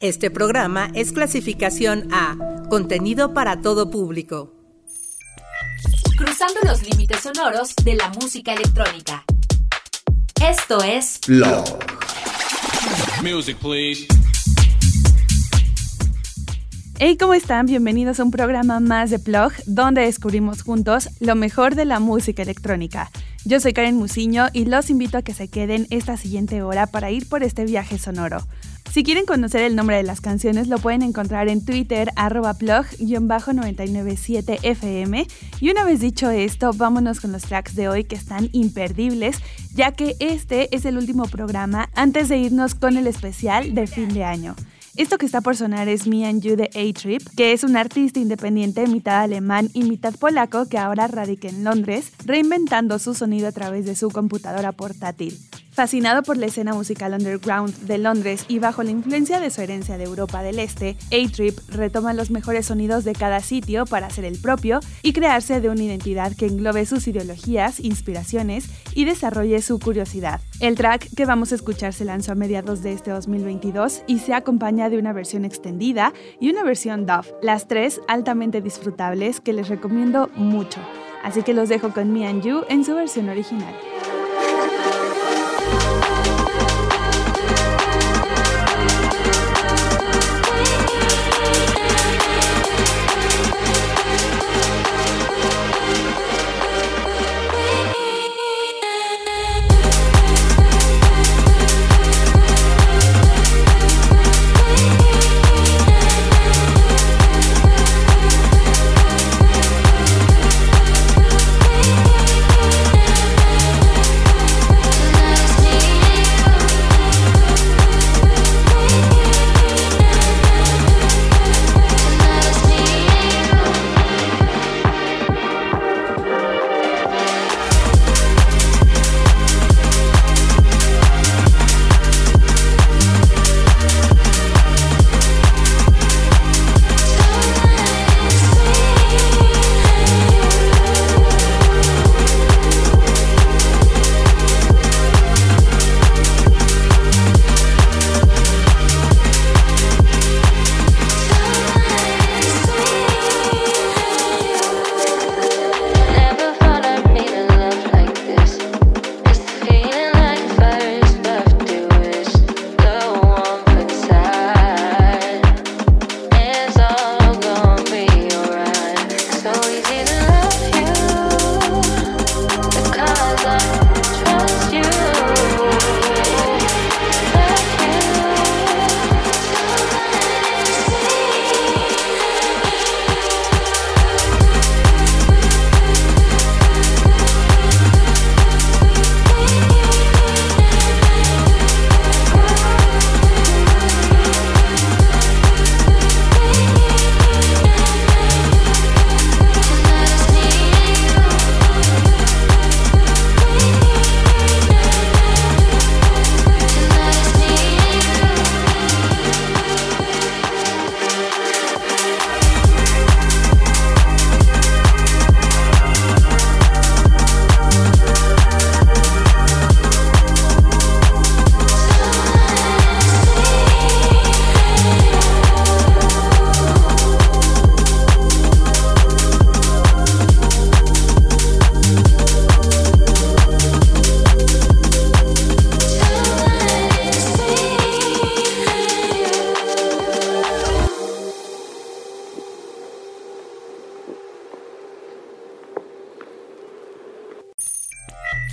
Este programa es clasificación A, contenido para todo público. Cruzando los límites sonoros de la música electrónica. Esto es Blog. Music, please. Hey, ¿cómo están? Bienvenidos a un programa más de Plug, donde descubrimos juntos lo mejor de la música electrónica. Yo soy Karen Musiño y los invito a que se queden esta siguiente hora para ir por este viaje sonoro. Si quieren conocer el nombre de las canciones, lo pueden encontrar en Twitter, arroba plug-997fm. Y una vez dicho esto, vámonos con los tracks de hoy que están imperdibles, ya que este es el último programa antes de irnos con el especial de fin de año. Esto que está por sonar es Me and You de A-Trip, que es un artista independiente mitad alemán y mitad polaco que ahora radica en Londres, reinventando su sonido a través de su computadora portátil. Fascinado por la escena musical underground de Londres y bajo la influencia de su herencia de Europa del Este, A-Trip retoma los mejores sonidos de cada sitio para hacer el propio y crearse de una identidad que englobe sus ideologías, inspiraciones y desarrolle su curiosidad. El track que vamos a escuchar se lanzó a mediados de este 2022 y se acompaña de una versión extendida y una versión DAW, las tres altamente disfrutables que les recomiendo mucho. Así que los dejo con Me and You en su versión original.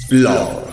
Blog.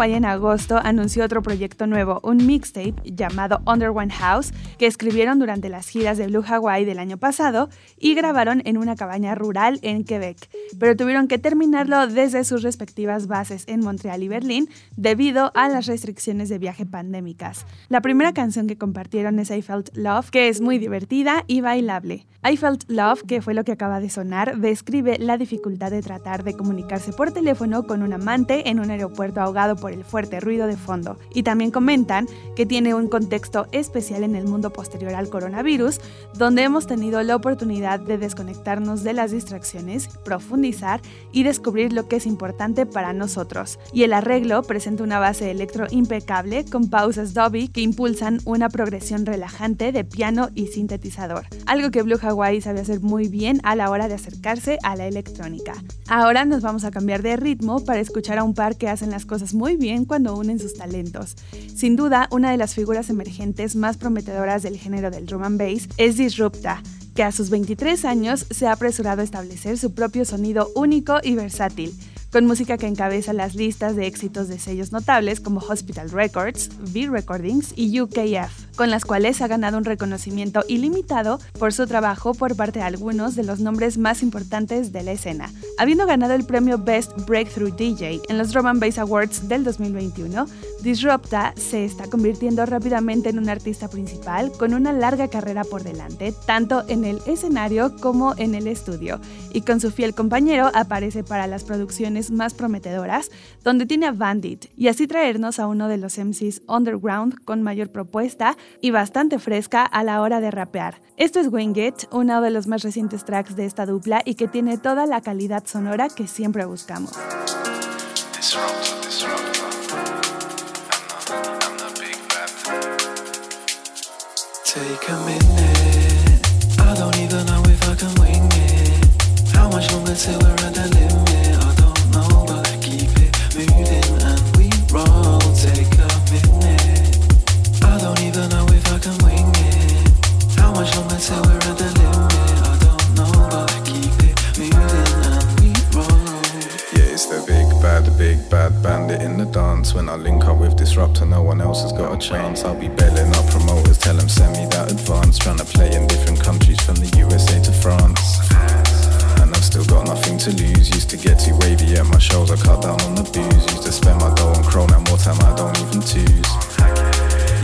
En agosto anunció otro proyecto nuevo, un mixtape llamado Under One House, que escribieron durante las giras de Blue Hawaii del año pasado y grabaron en una cabaña rural en Quebec, pero tuvieron que terminarlo desde sus respectivas bases en Montreal y Berlín debido a las restricciones de viaje pandémicas. La primera canción que compartieron es I Felt Love, que es muy divertida y bailable. I Felt Love, que fue lo que acaba de sonar, describe la dificultad de tratar de comunicarse por teléfono con un amante en un aeropuerto ahogado por el fuerte ruido de fondo. Y también comentan que tiene un contexto especial en el mundo posterior al coronavirus, donde hemos tenido la oportunidad de desconectarnos de las distracciones, profundizar y descubrir lo que es importante para nosotros. Y el arreglo presenta una base electro impecable con pausas Dobby que impulsan una progresión relajante de piano y sintetizador, algo que Blue Hawaii sabe hacer muy bien a la hora de acercarse a la electrónica. Ahora nos vamos a cambiar de ritmo para escuchar a un par que hacen las cosas muy bien cuando unen sus talentos. Sin duda, una de las figuras emergentes más prometedoras del género del drum and bass es Disrupta, que a sus 23 años se ha apresurado a establecer su propio sonido único y versátil con música que encabeza las listas de éxitos de sellos notables como Hospital Records, V Recordings y UKF con las cuales ha ganado un reconocimiento ilimitado por su trabajo por parte de algunos de los nombres más importantes de la escena. Habiendo ganado el premio Best Breakthrough DJ en los Drum and Bass Awards del 2021, Disrupta se está convirtiendo rápidamente en un artista principal con una larga carrera por delante, tanto en el escenario como en el estudio, y con su fiel compañero aparece para las producciones más prometedoras, donde tiene a Bandit, y así traernos a uno de los MCs underground con mayor propuesta y bastante fresca a la hora de rapear. Esto es Wing It, uno de los más recientes tracks de esta dupla y que tiene toda la calidad sonora que siempre buscamos. Take a minute. I don't even know if I can wing it. How much longer we're at the limit? I don't know, but keep it moving and we roll. Take a minute. I don't even know if I can wing it. How much longer we're at the limit? I don't know, but keep it moving and we roll. Yeah, it's the big bad, big bad bandit in the dance. When I link up with Disruptor, no one else has got a chance. I'll be bailing up from tell them send me that advance. Trying to play in different countries from the USA to France. And I've still got nothing to lose. Used to get too wavy at my shows, I cut down on the booze. Used to spend my dough on Chrome, now more time I don't even choose.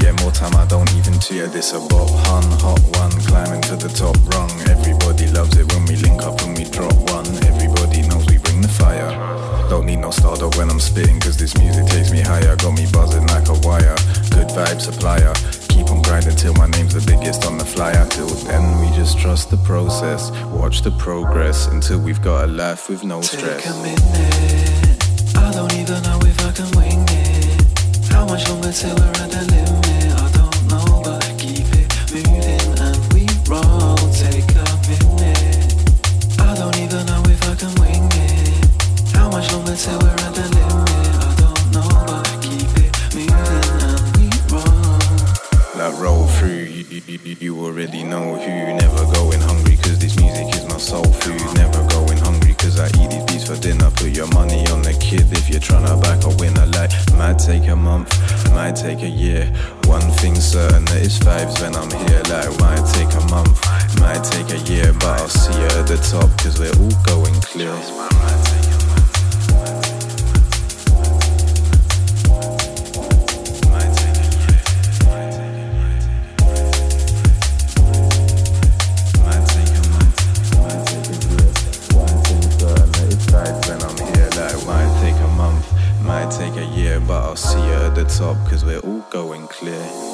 Yeah, more time I don't even choose. Yeah, this a bop, hun, hot one, climbing to the top rung. Everybody loves it when we link up and we drop one. Everybody knows we bring the fire. Don't need no starter when I'm spitting, cause this music takes me higher. Got me buzzing like a wire. Good vibe supplier. Keep on grinding till my name's the biggest on the flyer. Till then, we just trust the process. Watch the progress until we've got a life with no stress. Take a minute. I don't even know if I can wing it. How much longer till we're at the limit? You, already know who. Never going hungry, cause this music is my soul food. Never going hungry, cause I eat these beats for dinner. Put your money on the kid if you're trying to back a winner. Like, might take a month, might take a year. One thing's certain that it's vibes when I'm here. Like, might take a month, might take a year. But I'll see you at the top, cause we're all going clear. All going clear.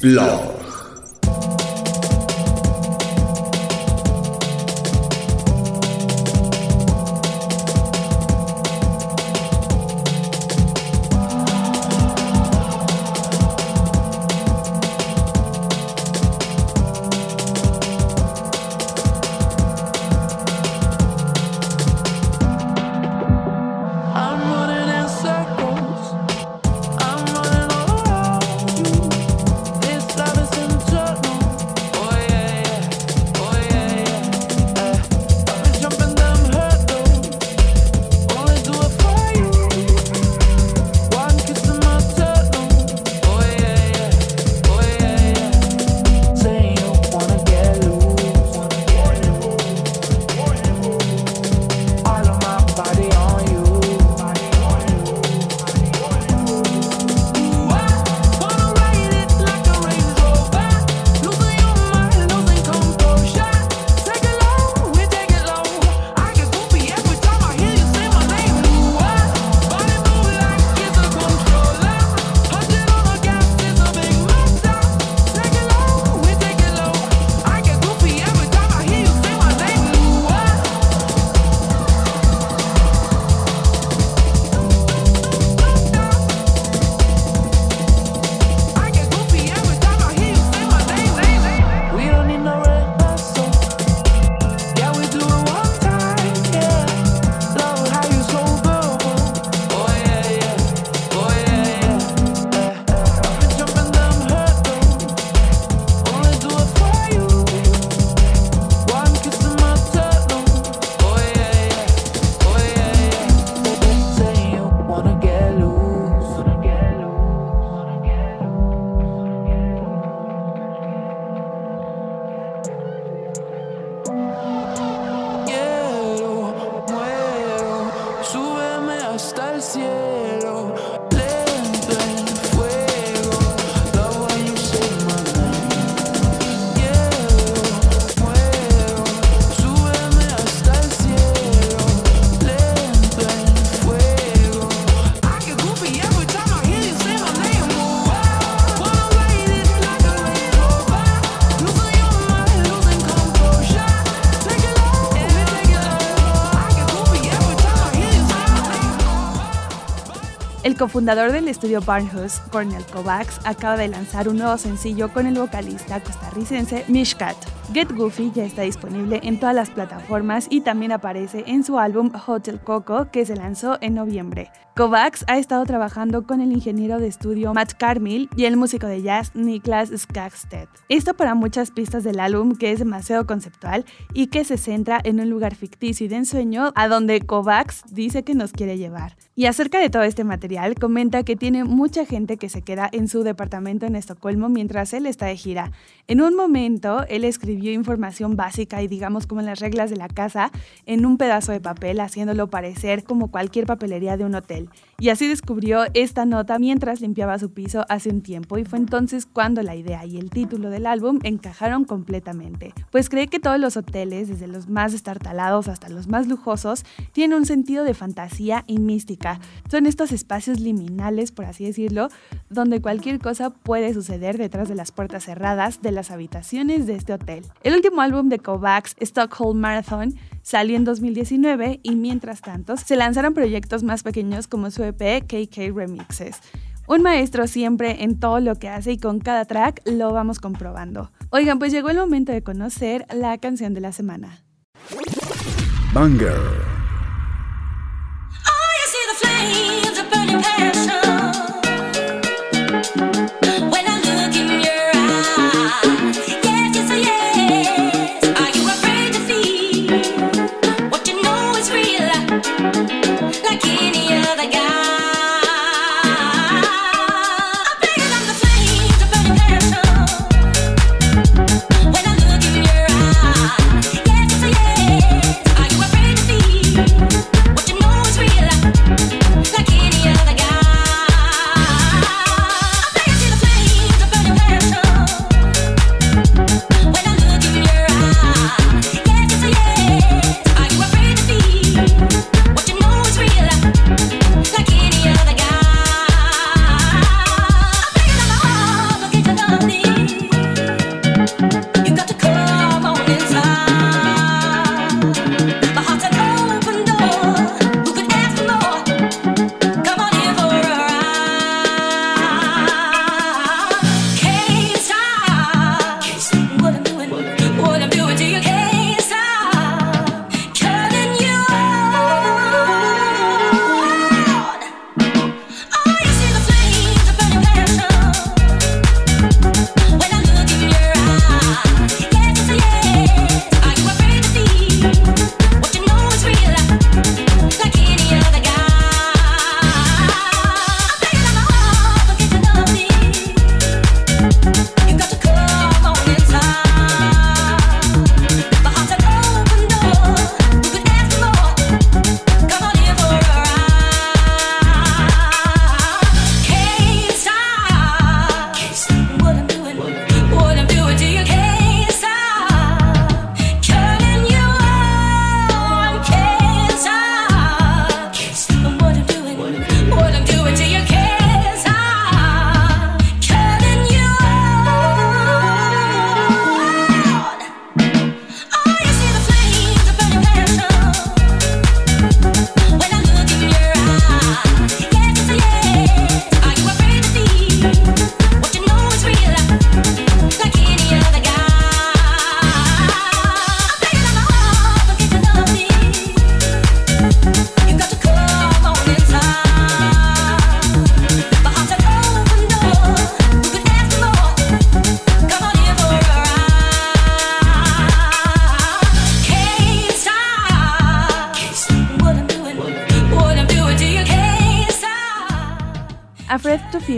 Love. Cofundador del estudio Barnhouse, Cornel Kovacs, acaba de lanzar un nuevo sencillo con el vocalista costarricense Mishkat. Get Goofy ya está disponible en todas las plataformas y también aparece en su álbum Hotel Coco que se lanzó en noviembre. Kovacs ha estado trabajando con el ingeniero de estudio Matt Carmill y el músico de jazz Niklas Skagstedt. Esto para muchas pistas del álbum que es demasiado conceptual y que se centra en un lugar ficticio y de ensueño a donde Kovacs dice que nos quiere llevar. Y acerca de todo este material, comenta que tiene mucha gente que se queda en su departamento en Estocolmo mientras él está de gira. En un momento, él escribió información básica y digamos como las reglas de la casa en un pedazo de papel, haciéndolo parecer como cualquier papelería de un hotel. Y así descubrió esta nota mientras limpiaba su piso hace un tiempo y fue entonces cuando la idea y el título del álbum encajaron completamente. Pues cree que todos los hoteles, desde los más estartalados hasta los más lujosos, tienen un sentido de fantasía y mística son estos espacios liminales, por así decirlo, donde cualquier cosa puede suceder detrás de las puertas cerradas de las habitaciones de este hotel. El último álbum de Kovacs, Stockholm Marathon, salió en 2019 y mientras tanto se lanzaron proyectos más pequeños como su EP KK Remixes. Un maestro siempre en todo lo que hace y con cada track lo vamos comprobando. Oigan, pues llegó el momento de conocer la canción de la semana. Banger.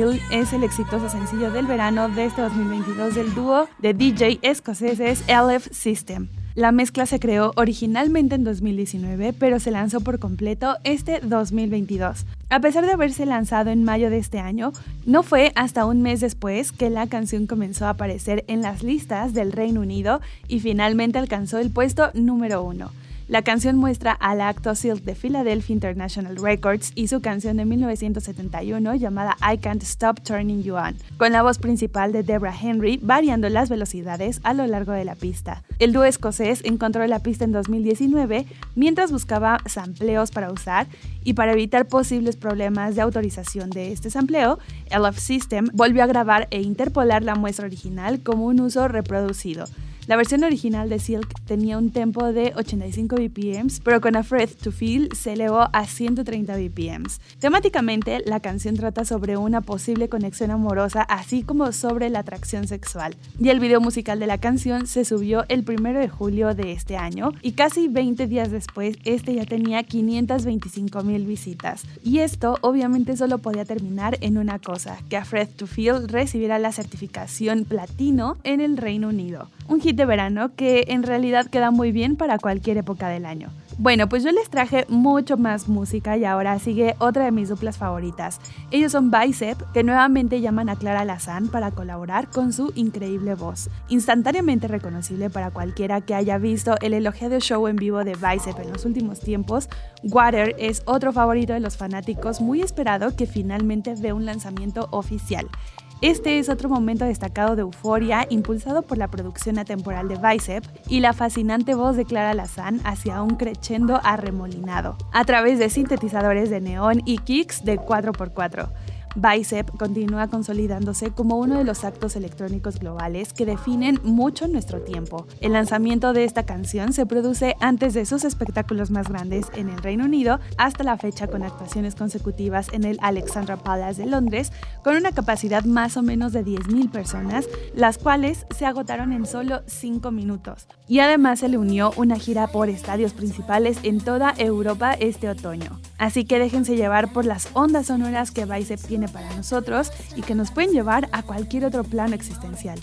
Es el exitoso sencillo del verano de este 2022 del dúo de DJ escoceses LF System. La mezcla se creó originalmente en 2019, pero se lanzó por completo este 2022. A pesar de haberse lanzado en mayo de este año, no fue hasta un mes después que la canción comenzó a aparecer en las listas del Reino Unido y finalmente alcanzó el puesto número uno. La canción muestra al acto Silk de Philadelphia International Records y su canción de 1971 llamada I Can't Stop Turning You On, con la voz principal de Deborah Henry variando las velocidades a lo largo de la pista. El dúo escocés encontró la pista en 2019 mientras buscaba sampleos para usar y para evitar posibles problemas de autorización de este sampleo, LF System volvió a grabar e interpolar la muestra original como un uso reproducido. La versión original de Silk tenía un tempo de 85 BPMs, pero con Afraid to Feel se elevó a 130 BPMs. Temáticamente, la canción trata sobre una posible conexión amorosa, así como sobre la atracción sexual. Y el video musical de la canción se subió el 1 de julio de este año, y casi 20 días después, este ya tenía 525 mil visitas. Y esto obviamente solo podía terminar en una cosa, que Afraid to Feel recibiera la certificación platino en el Reino Unido. Verano que en realidad queda muy bien para cualquier época del año. Bueno, pues yo les traje mucho más música y ahora sigue otra de mis duplas favoritas. Ellos son Bicep, que nuevamente llaman a Clara Lazán para colaborar con su increíble voz. Instantáneamente reconocible para cualquiera que haya visto el elogiado show en vivo de Bicep en los últimos tiempos, Water es otro favorito de los fanáticos muy esperado que finalmente ve un lanzamiento oficial. Este es otro momento destacado de euforia impulsado por la producción atemporal de Bicep y la fascinante voz de Clara Lazán hacia un crescendo arremolinado, a través de sintetizadores de neón y kicks de 4x4. Bicep continúa consolidándose como uno de los actos electrónicos globales que definen mucho nuestro tiempo. El lanzamiento de esta canción se produce antes de sus espectáculos más grandes en el Reino Unido hasta la fecha con actuaciones consecutivas en el Alexandra Palace de Londres con una capacidad más o menos de 10.000 personas, las cuales se agotaron en solo 5 minutos. Y además se le unió una gira por estadios principales en toda Europa este otoño. Así que déjense llevar por las ondas sonoras que Bicep tiene para nosotros y que nos pueden llevar a cualquier otro plano existencial.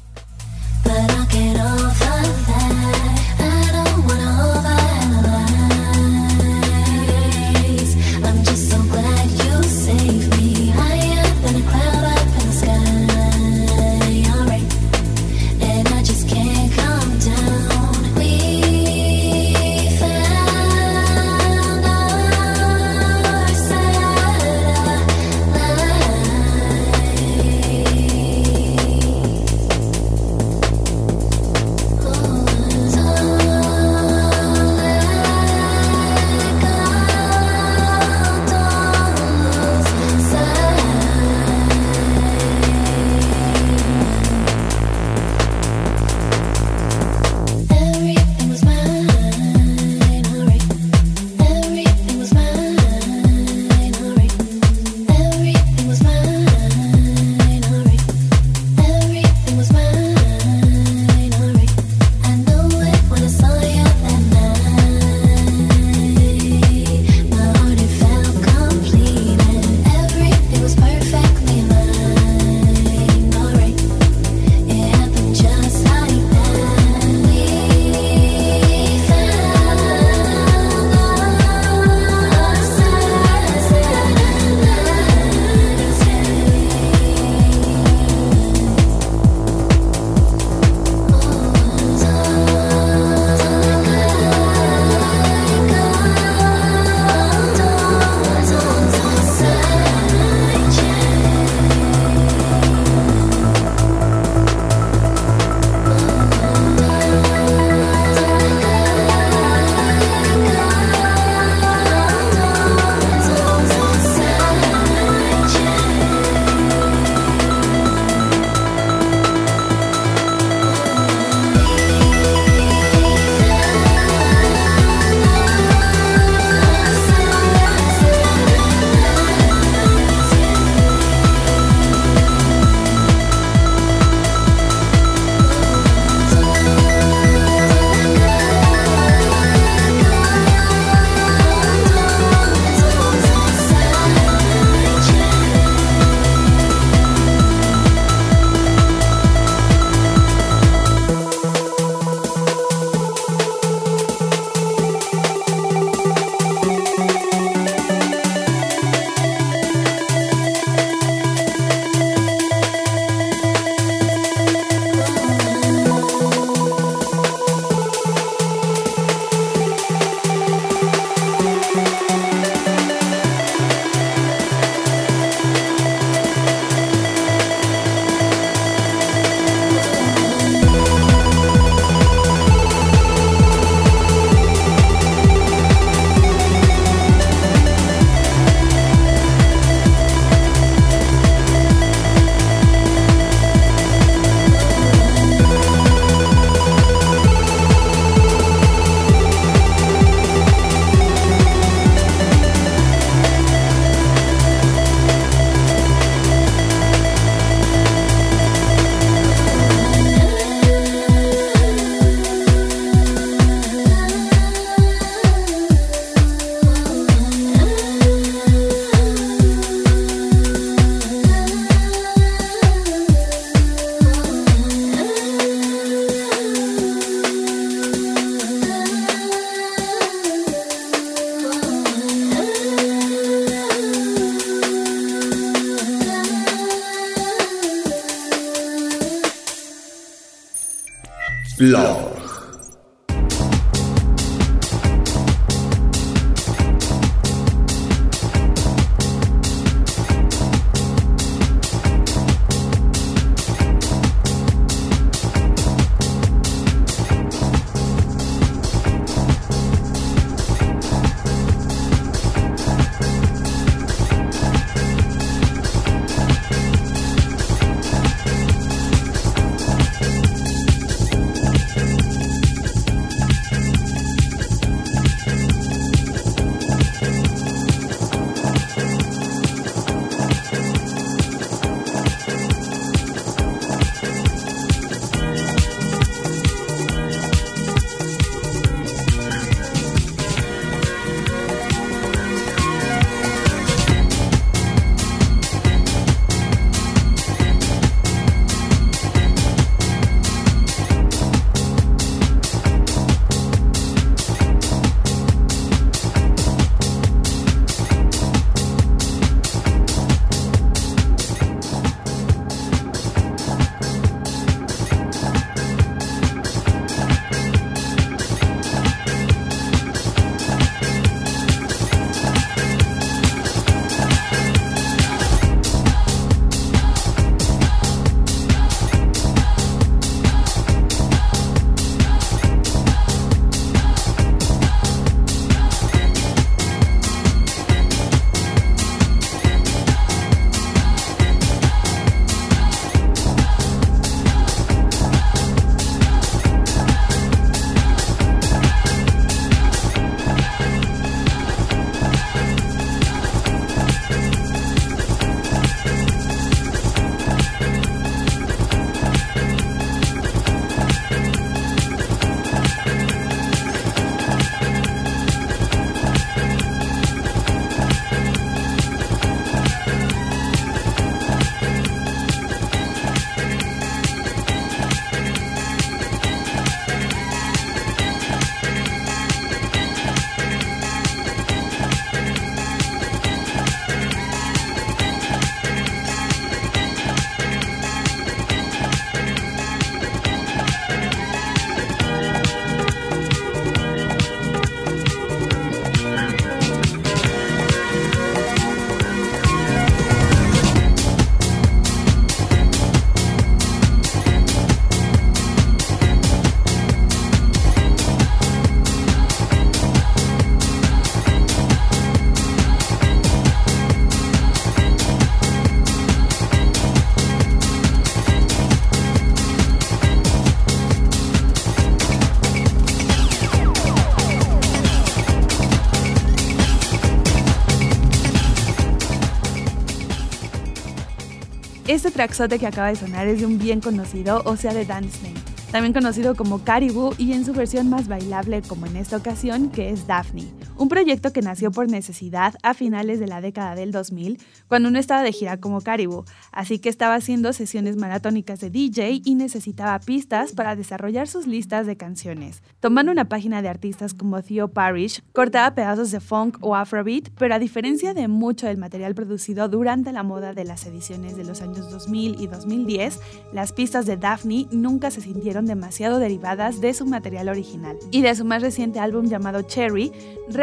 Traxote que acaba de sonar es de un bien conocido, o sea de Dance Name, también conocido como Caribou y en su versión más bailable como en esta ocasión, que es Daphne, un proyecto que nació por necesidad a finales de la década del 2000, cuando uno estaba de gira como Caribou, así que estaba haciendo sesiones maratónicas de DJ y necesitaba pistas para desarrollar sus listas de canciones. Tomando una página de artistas como Theo Parrish, cortaba pedazos de funk o afrobeat, pero a diferencia de mucho del material producido durante la moda de las ediciones de los años 2000 y 2010, las pistas de Daphne nunca se sintieron demasiado derivadas de su material original. Y de su más reciente álbum llamado Cherry,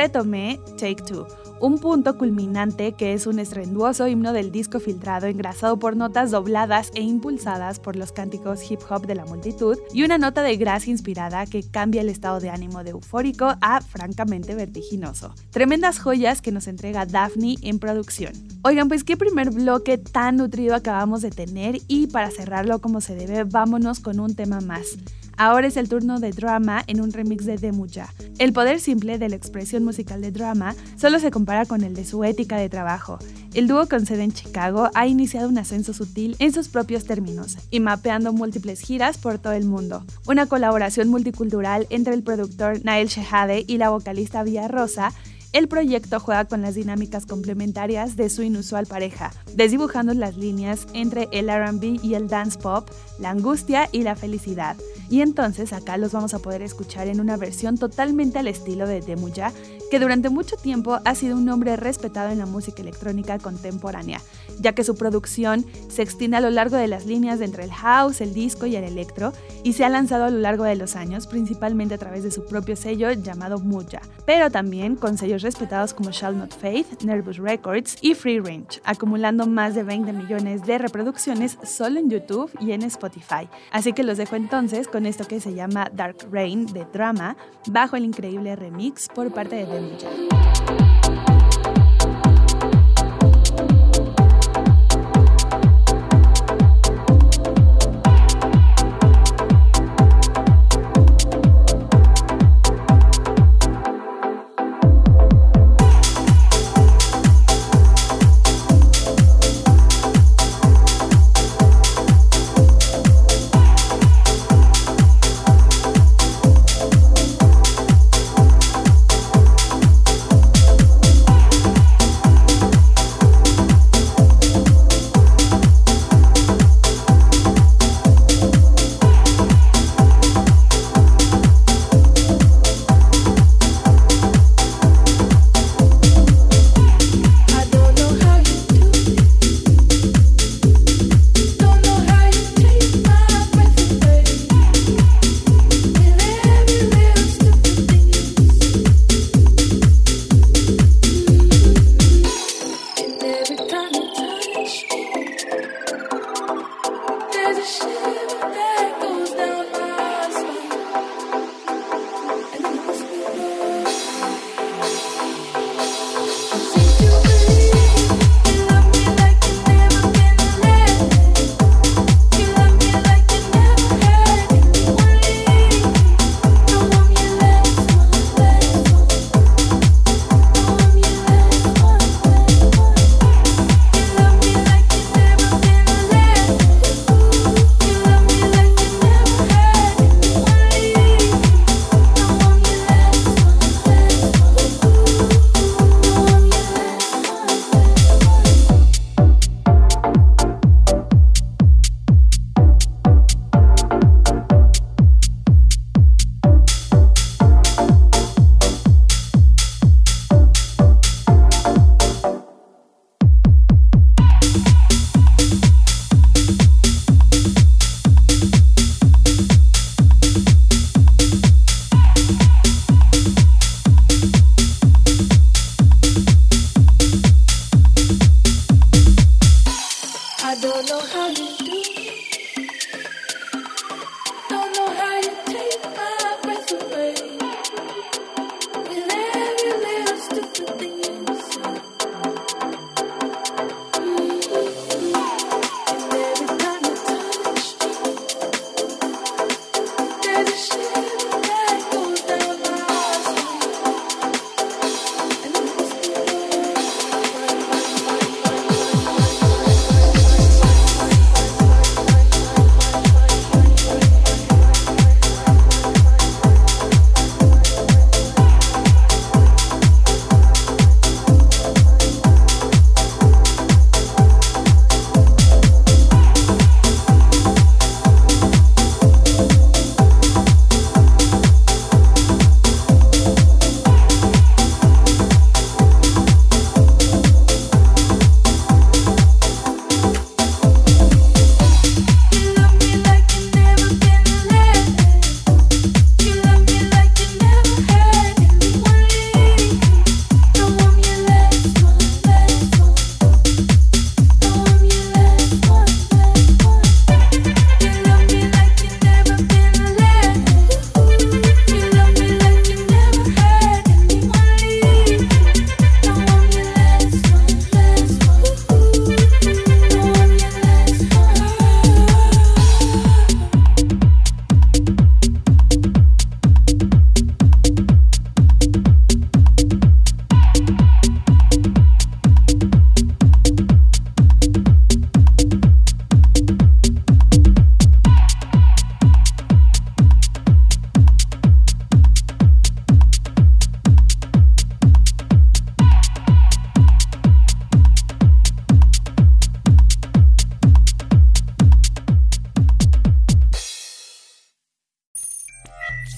retomé Take Two, un punto culminante que es un estruendoso himno del disco filtrado engrasado por notas dobladas e impulsadas por los cánticos hip hop de la multitud y una nota de gracia inspirada que cambia el estado de ánimo de eufórico a francamente vertiginoso. Tremendas joyas que nos entrega Daphne en producción. Oigan, pues qué primer bloque tan nutrido acabamos de tener y para cerrarlo como se debe, vámonos con un tema más. Ahora es el turno de Drama en un remix de Demuja. El poder simple de la expresión musical de Drama solo se compara con el de su ética de trabajo. El dúo con sede en Chicago ha iniciado un ascenso sutil en sus propios términos y mapeando múltiples giras por todo el mundo. Una colaboración multicultural entre el productor Nael Shehade y la vocalista Vía Rosa el proyecto juega con las dinámicas complementarias de su inusual pareja, desdibujando las líneas entre el RB y el dance pop, la angustia y la felicidad. Y entonces acá los vamos a poder escuchar en una versión totalmente al estilo de Demuya, que durante mucho tiempo ha sido un nombre respetado en la música electrónica contemporánea, ya que su producción se extiende a lo largo de las líneas entre el house, el disco y el electro, y se ha lanzado a lo largo de los años, principalmente a través de su propio sello llamado Muya, pero también con sellos respetados como Shall Not Faith, Nervous Records y Free Range, acumulando más de 20 millones de reproducciones solo en YouTube y en Spotify. Así que los dejo entonces con esto que se llama Dark Rain de Drama, bajo el increíble remix por parte de Demuja.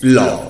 Blog.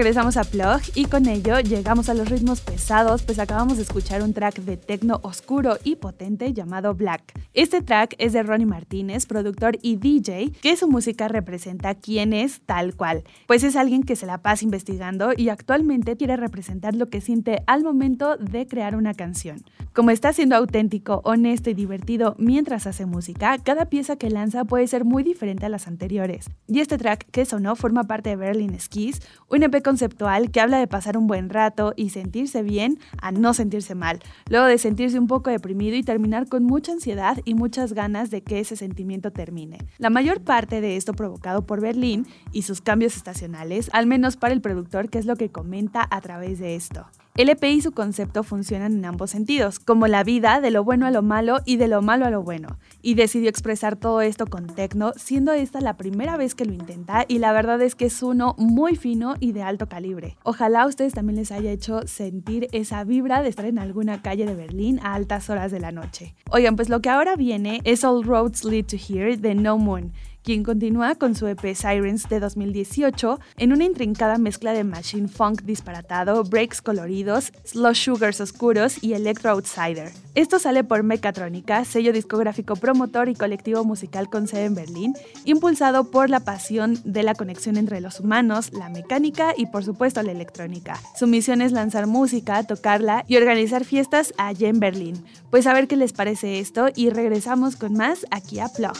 Regresamos a Plug y con ello llegamos a los ritmos pues acabamos de escuchar un track de tecno oscuro y potente llamado Black. Este track es de Ronnie Martínez, productor y DJ, que su música representa quién es tal cual, pues es alguien que se la pasa investigando y actualmente quiere representar lo que siente al momento de crear una canción. Como está siendo auténtico, honesto y divertido mientras hace música, cada pieza que lanza puede ser muy diferente a las anteriores. Y este track que sonó forma parte de Berlin Skis, un EP conceptual que habla de pasar un buen rato y sentirse bien a no sentirse mal, luego de sentirse un poco deprimido y terminar con mucha ansiedad y muchas ganas de que ese sentimiento termine. La mayor parte de esto provocado por Berlín y sus cambios estacionales, al menos para el productor, que es lo que comenta a través de esto. El EP y su concepto funcionan en ambos sentidos, como la vida de lo bueno a lo malo y de lo malo a lo bueno, y decidió expresar todo esto con techno, siendo esta la primera vez que lo intenta y la verdad es que es uno muy fino y de alto calibre. Ojalá a ustedes también les haya hecho sentir esa vibra de estar en alguna calle de Berlín a altas horas de la noche. Oigan, pues lo que ahora viene es All Roads Lead to Here de No Moon quien continúa con su EP Sirens de 2018 en una intrincada mezcla de machine funk disparatado, breaks coloridos, slow sugars oscuros y electro outsider. Esto sale por Mecatrónica, sello discográfico promotor y colectivo musical con sede en Berlín, impulsado por la pasión de la conexión entre los humanos, la mecánica y por supuesto la electrónica. Su misión es lanzar música, tocarla y organizar fiestas allá en Berlín. Pues a ver qué les parece esto y regresamos con más aquí a Plug.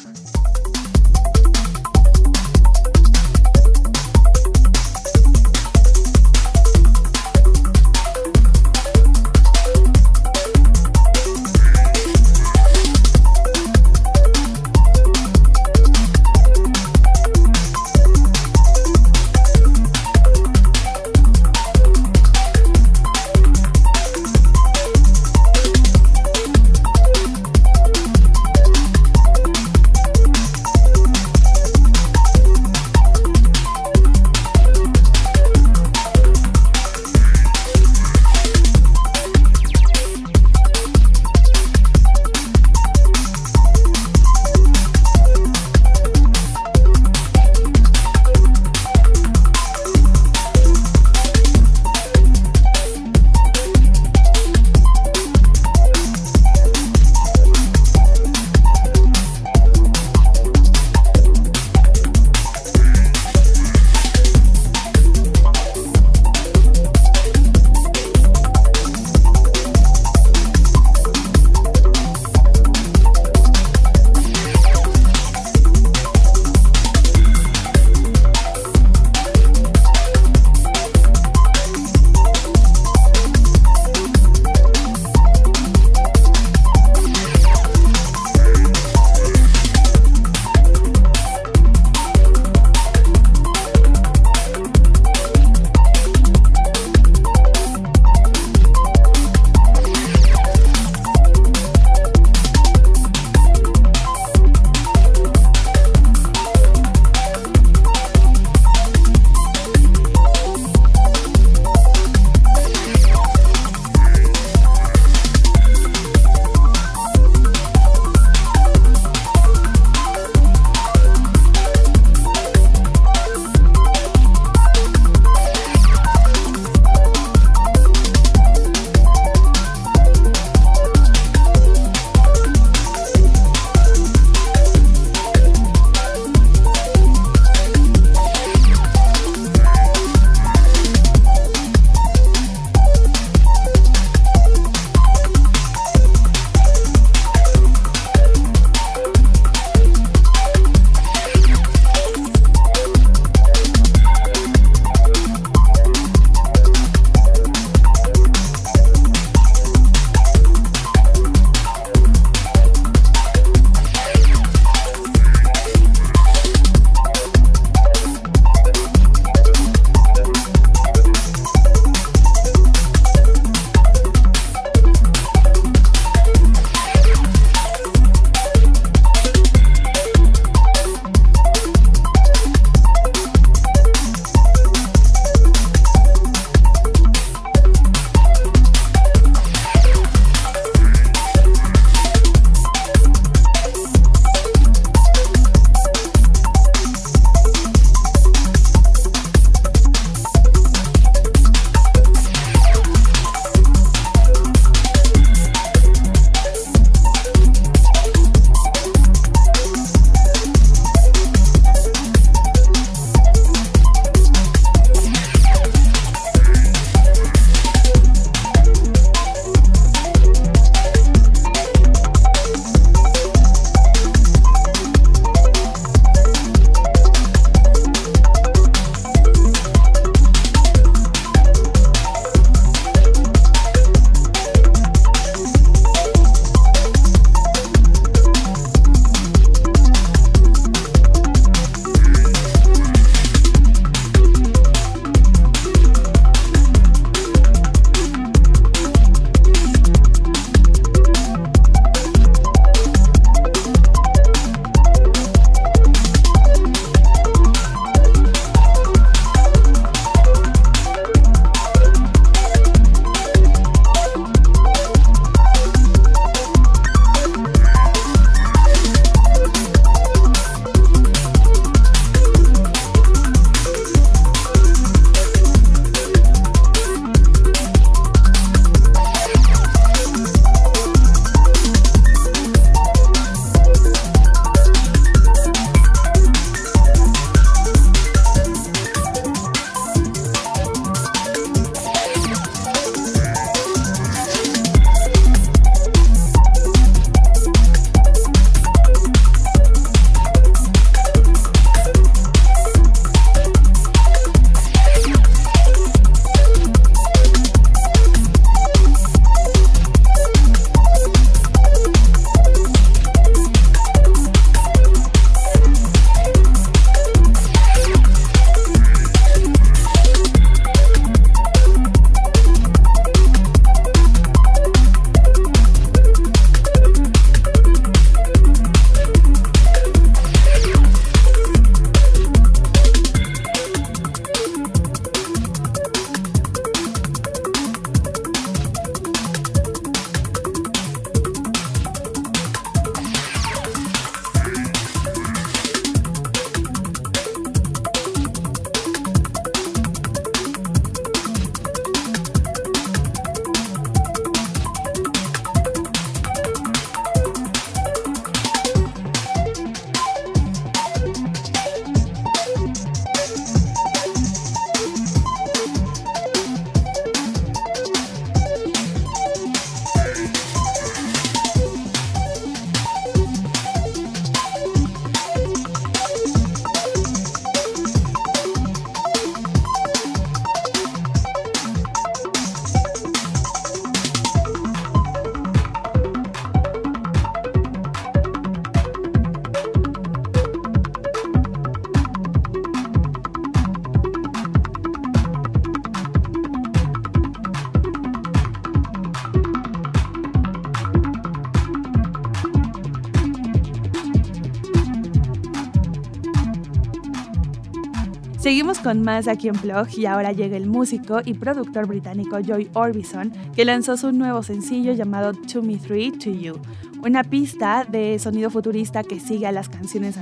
Con más aquí en Plug y ahora llega el músico y productor británico Joy Orbison, que lanzó su nuevo sencillo llamado To Me Three To You, una pista de sonido futurista que sigue a las canciones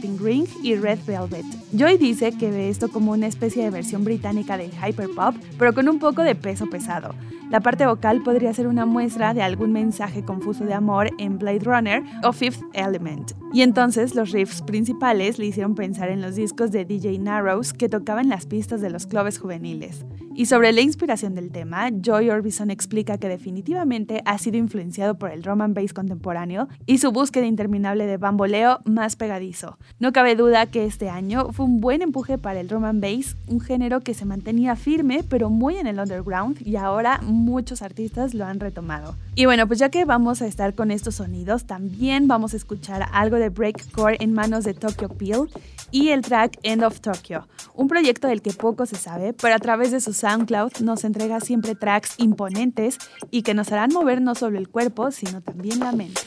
Pink Ring y Red Velvet. Joy dice que ve esto como una especie de versión británica del hyperpop, pero con un poco de peso pesado. La parte vocal podría ser una muestra de algún mensaje confuso de amor en Blade Runner o Fifth Element. Y entonces los riffs principales le hicieron pensar en los discos de DJ Narrows que tocaban las pistas de los clubes juveniles. Y sobre la inspiración del tema, Joy Orbison explica que definitivamente ha sido influenciado por el drum and bass contemporáneo y su búsqueda interminable de bamboleo más pegadizo. No cabe duda que este año fue un buen empuje para el drum and bass, un género que se mantenía firme pero muy en el underground y ahora muchos artistas lo han retomado. Y bueno, pues ya que vamos a estar con estos sonidos, también vamos a escuchar algo de breakcore en manos de Tokyo Peel y el track End of Tokyo, un proyecto del que poco se sabe, pero a través de su SoundCloud nos entrega siempre tracks imponentes y que nos harán mover no solo el cuerpo, sino también la mente.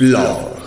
Law.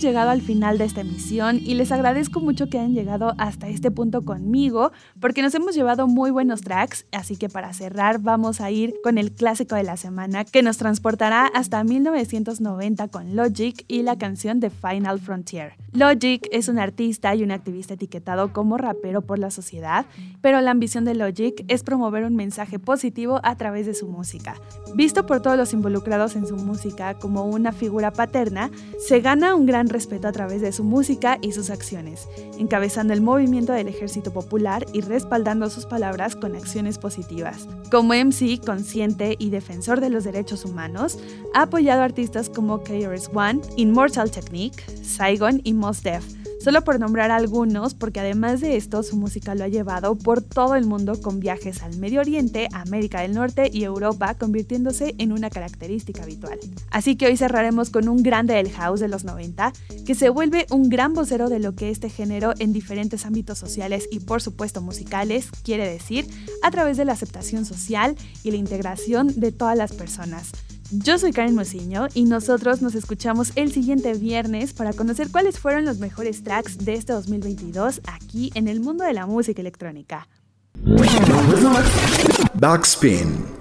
Llegado al final de esta emisión y les agradezco mucho que hayan llegado hasta este punto conmigo porque nos hemos llevado muy buenos tracks, así que para cerrar vamos a ir con el clásico de la semana que nos transportará hasta 1990 con Logic y la canción de Final Frontier. Logic es un artista y un activista etiquetado como rapero por la sociedad, pero la ambición de Logic es promover un mensaje positivo a través de su música. Visto por todos los involucrados en su música como una figura paterna, se gana un gran respeto a través de su música y sus acciones, encabezando el movimiento del ejército popular y respaldando sus palabras con acciones positivas. Como MC consciente y defensor de los derechos humanos, ha apoyado artistas como KRS-One, Immortal Technique, Saigon y Mos Def, solo por nombrar algunos, porque además de esto su música lo ha llevado por todo el mundo con viajes al Medio Oriente, América del Norte y Europa, convirtiéndose en una característica habitual. Así que hoy cerraremos con un grande del house de los 90, que se vuelve un gran vocero de lo que este género en diferentes ámbitos sociales y por supuesto musicales quiere decir a través de la aceptación social y la integración de todas las personas. Yo soy Karen Mociño y nosotros nos escuchamos el siguiente viernes para conocer cuáles fueron los mejores tracks de este 2022 aquí en el mundo de la música electrónica. Backspin.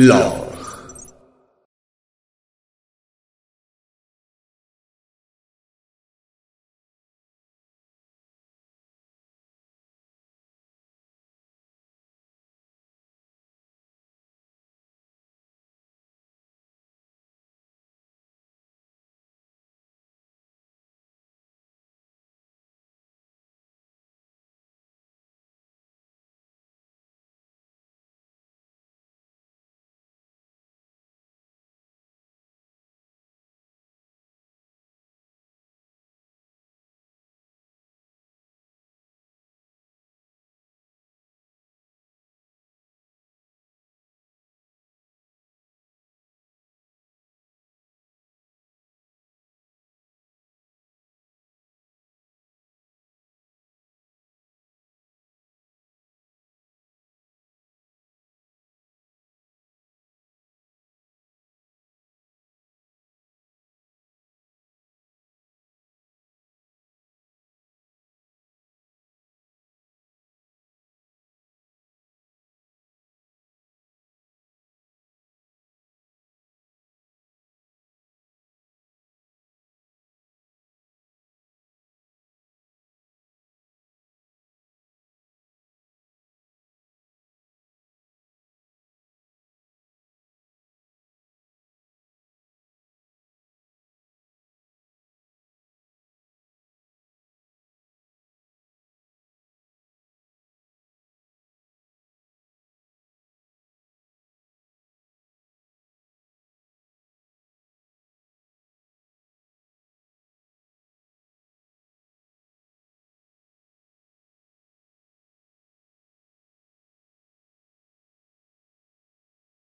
Love.